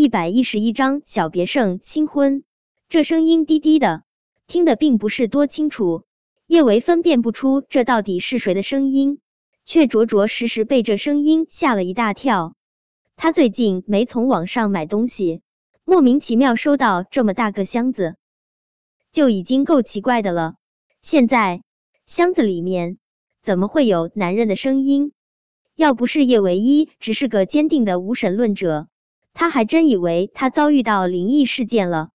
一百一十一章小别胜新婚。这声音低低的，听得并不是多清楚。叶维分辨不出这到底是谁的声音，却着着实实被这声音吓了一大跳。他最近没从网上买东西，莫名其妙收到这么大个箱子，就已经够奇怪的了。现在箱子里面怎么会有男人的声音？要不是叶唯一只是个坚定的无神论者，他还真以为他遭遇到灵异事件了。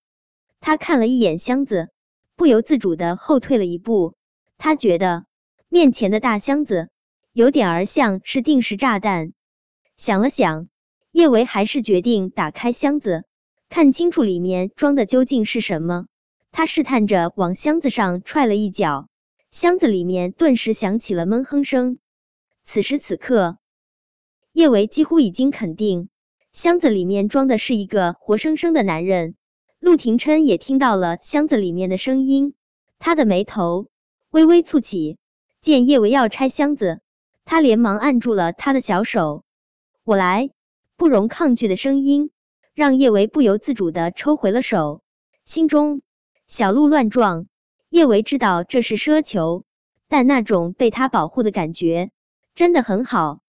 他看了一眼箱子，不由自主的后退了一步。他觉得面前的大箱子有点儿像是定时炸弹。想了想，叶维还是决定打开箱子，看清楚里面装的究竟是什么。他试探着往箱子上踹了一脚，箱子里面顿时响起了闷哼声。此时此刻，叶维几乎已经肯定箱子里面装的是一个活生生的男人。陆廷琛也听到了箱子里面的声音，他的眉头微微蹙起。见叶维要拆箱子，他连忙按住了他的小手。我来，不容抗拒的声音让叶维不由自主的抽回了手，心中小鹿乱撞。叶维知道这是奢求，但那种被他保护的感觉。真的很好，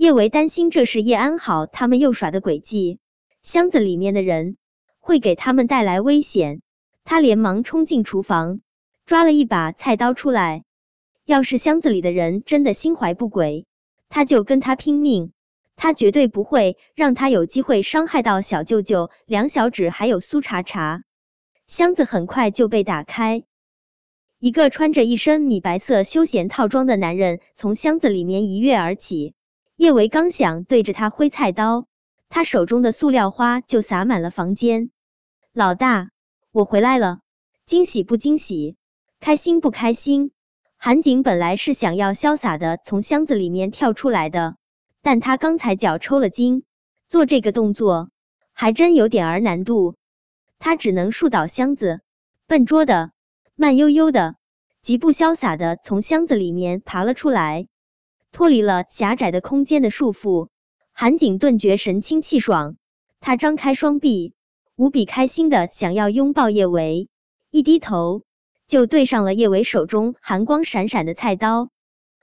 叶维担心这是叶安好他们又耍的诡计，箱子里面的人会给他们带来危险。他连忙冲进厨房，抓了一把菜刀出来。要是箱子里的人真的心怀不轨，他就跟他拼命。他绝对不会让他有机会伤害到小舅舅梁小芷还有苏茶茶。箱子很快就被打开。一个穿着一身米白色休闲套装的男人从箱子里面一跃而起，叶维刚想对着他挥菜刀，他手中的塑料花就洒满了房间。老大，我回来了，惊喜不惊喜？开心不开心？韩景本来是想要潇洒的从箱子里面跳出来的，但他刚才脚抽了筋，做这个动作还真有点儿难度，他只能竖倒箱子，笨拙的。慢悠悠的，极不潇洒的从箱子里面爬了出来，脱离了狭窄的空间的束缚。韩景顿觉神清气爽，他张开双臂，无比开心的想要拥抱叶维，一低头就对上了叶维手中寒光闪闪的菜刀。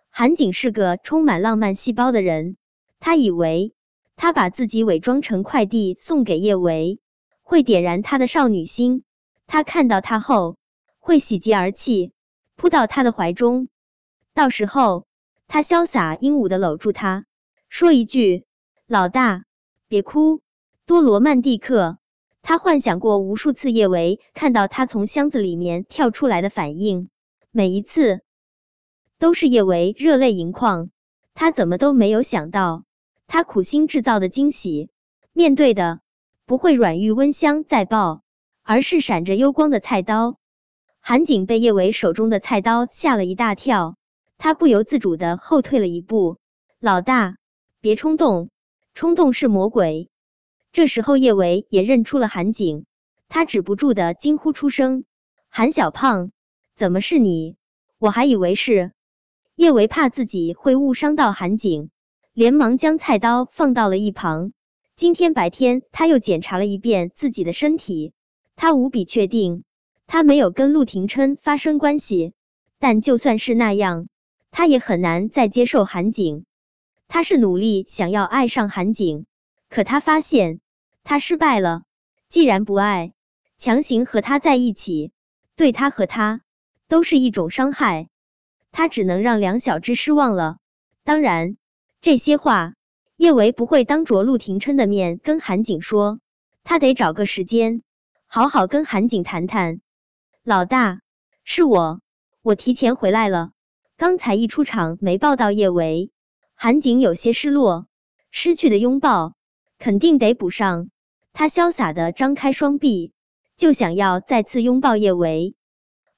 韩景是个充满浪漫细胞的人，他以为他把自己伪装成快递送给叶维，会点燃他的少女心。他看到他后。会喜极而泣，扑到他的怀中。到时候，他潇洒英武的搂住他，说一句：“老大，别哭，多罗曼蒂克。”他幻想过无数次叶维看到他从箱子里面跳出来的反应，每一次都是叶维热泪盈眶。他怎么都没有想到，他苦心制造的惊喜，面对的不会软玉温香再爆，而是闪着幽光的菜刀。韩景被叶维手中的菜刀吓了一大跳，他不由自主的后退了一步。老大，别冲动，冲动是魔鬼。这时候叶维也认出了韩景，他止不住的惊呼出声：“韩小胖，怎么是你？我还以为是……”叶维怕自己会误伤到韩景，连忙将菜刀放到了一旁。今天白天他又检查了一遍自己的身体，他无比确定。他没有跟陆廷琛发生关系，但就算是那样，他也很难再接受韩景。他是努力想要爱上韩景，可他发现他失败了。既然不爱，强行和他在一起，对他和他都是一种伤害。他只能让梁小芝失望了。当然，这些话叶维不会当着陆廷琛的面跟韩景说，他得找个时间好好跟韩景谈谈。老大，是我，我提前回来了。刚才一出场没抱到叶维，韩景有些失落，失去的拥抱肯定得补上。他潇洒的张开双臂，就想要再次拥抱叶维。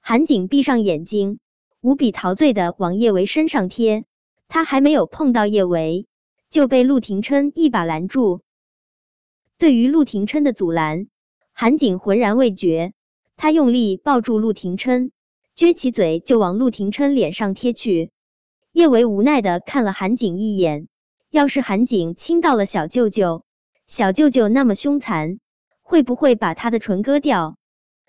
韩景闭上眼睛，无比陶醉的往叶维身上贴。他还没有碰到叶维，就被陆廷琛一把拦住。对于陆廷琛的阻拦，韩景浑然未觉。他用力抱住陆廷琛，撅起嘴就往陆廷琛脸上贴去。叶维无奈的看了韩景一眼，要是韩景亲到了小舅舅，小舅舅那么凶残，会不会把他的唇割掉？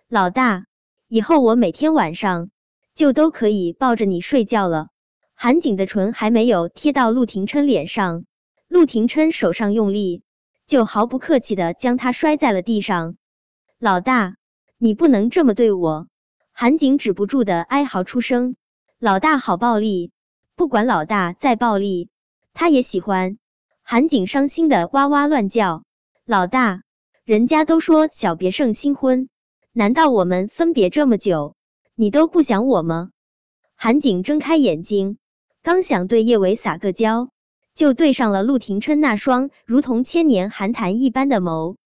老大，以后我每天晚上就都可以抱着你睡觉了。韩景的唇还没有贴到陆廷琛脸上，陆廷琛手上用力，就毫不客气的将他摔在了地上。老大，你不能这么对我！韩景止不住的哀嚎出声。老大好暴力，不管老大再暴力，他也喜欢。韩景伤心的哇哇乱叫。老大，人家都说小别胜新婚，难道我们分别这么久，你都不想我吗？韩景睁开眼睛。刚想对叶伟撒个娇，就对上了陆廷琛那双如同千年寒潭一般的眸。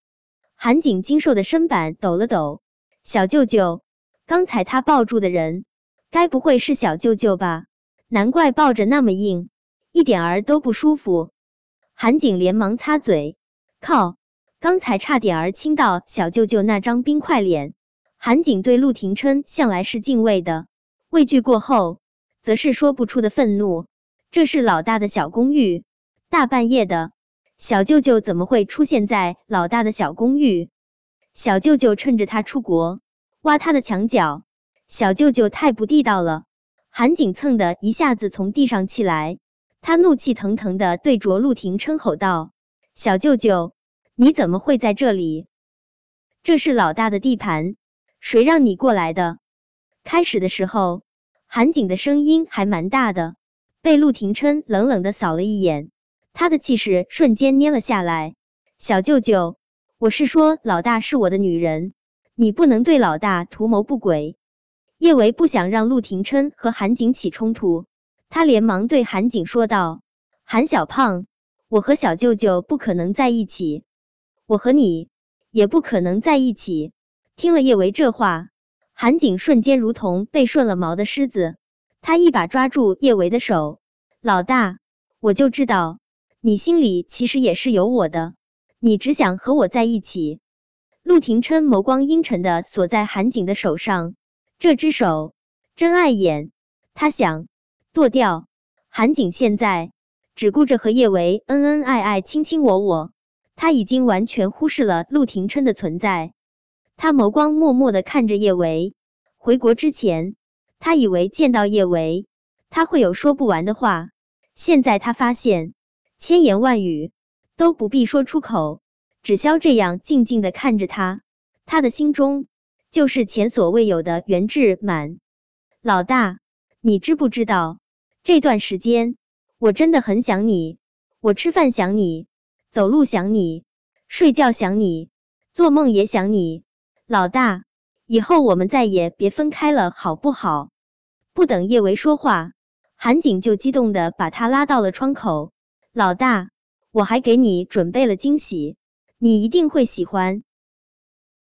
韩景精瘦的身板抖了抖，小舅舅，刚才他抱住的人，该不会是小舅舅吧？难怪抱着那么硬，一点儿都不舒服。韩景连忙擦嘴，靠，刚才差点儿亲到小舅舅那张冰块脸。韩景对陆廷琛向来是敬畏的，畏惧过后。则是说不出的愤怒。这是老大的小公寓，大半夜的，小舅舅怎么会出现在老大的小公寓？小舅舅趁着他出国挖他的墙角，小舅舅太不地道了。韩景蹭的一下子从地上起来，他怒气腾腾的对着陆廷琛吼道：“小舅舅，你怎么会在这里？这是老大的地盘，谁让你过来的？”开始的时候。韩景的声音还蛮大的，被陆廷琛冷冷的扫了一眼，他的气势瞬间蔫了下来。小舅舅，我是说老大是我的女人，你不能对老大图谋不轨。叶维不想让陆廷琛和韩景起冲突，他连忙对韩景说道：“韩小胖，我和小舅舅不可能在一起，我和你也不可能在一起。”听了叶维这话。韩景瞬间如同被顺了毛的狮子，他一把抓住叶维的手：“老大，我就知道你心里其实也是有我的，你只想和我在一起。”陆廷琛眸光阴沉的锁在韩景的手上，这只手真碍眼，他想剁掉。韩景现在只顾着和叶维恩恩爱爱、卿卿我我，他已经完全忽视了陆廷琛的存在。他眸光默默的看着叶维。回国之前，他以为见到叶维，他会有说不完的话。现在他发现，千言万语都不必说出口，只消这样静静的看着他，他的心中就是前所未有的圆质满。老大，你知不知道这段时间我真的很想你，我吃饭想你，走路想你，睡觉想你，做梦也想你。老大，以后我们再也别分开了，好不好？不等叶维说话，韩景就激动的把他拉到了窗口。老大，我还给你准备了惊喜，你一定会喜欢。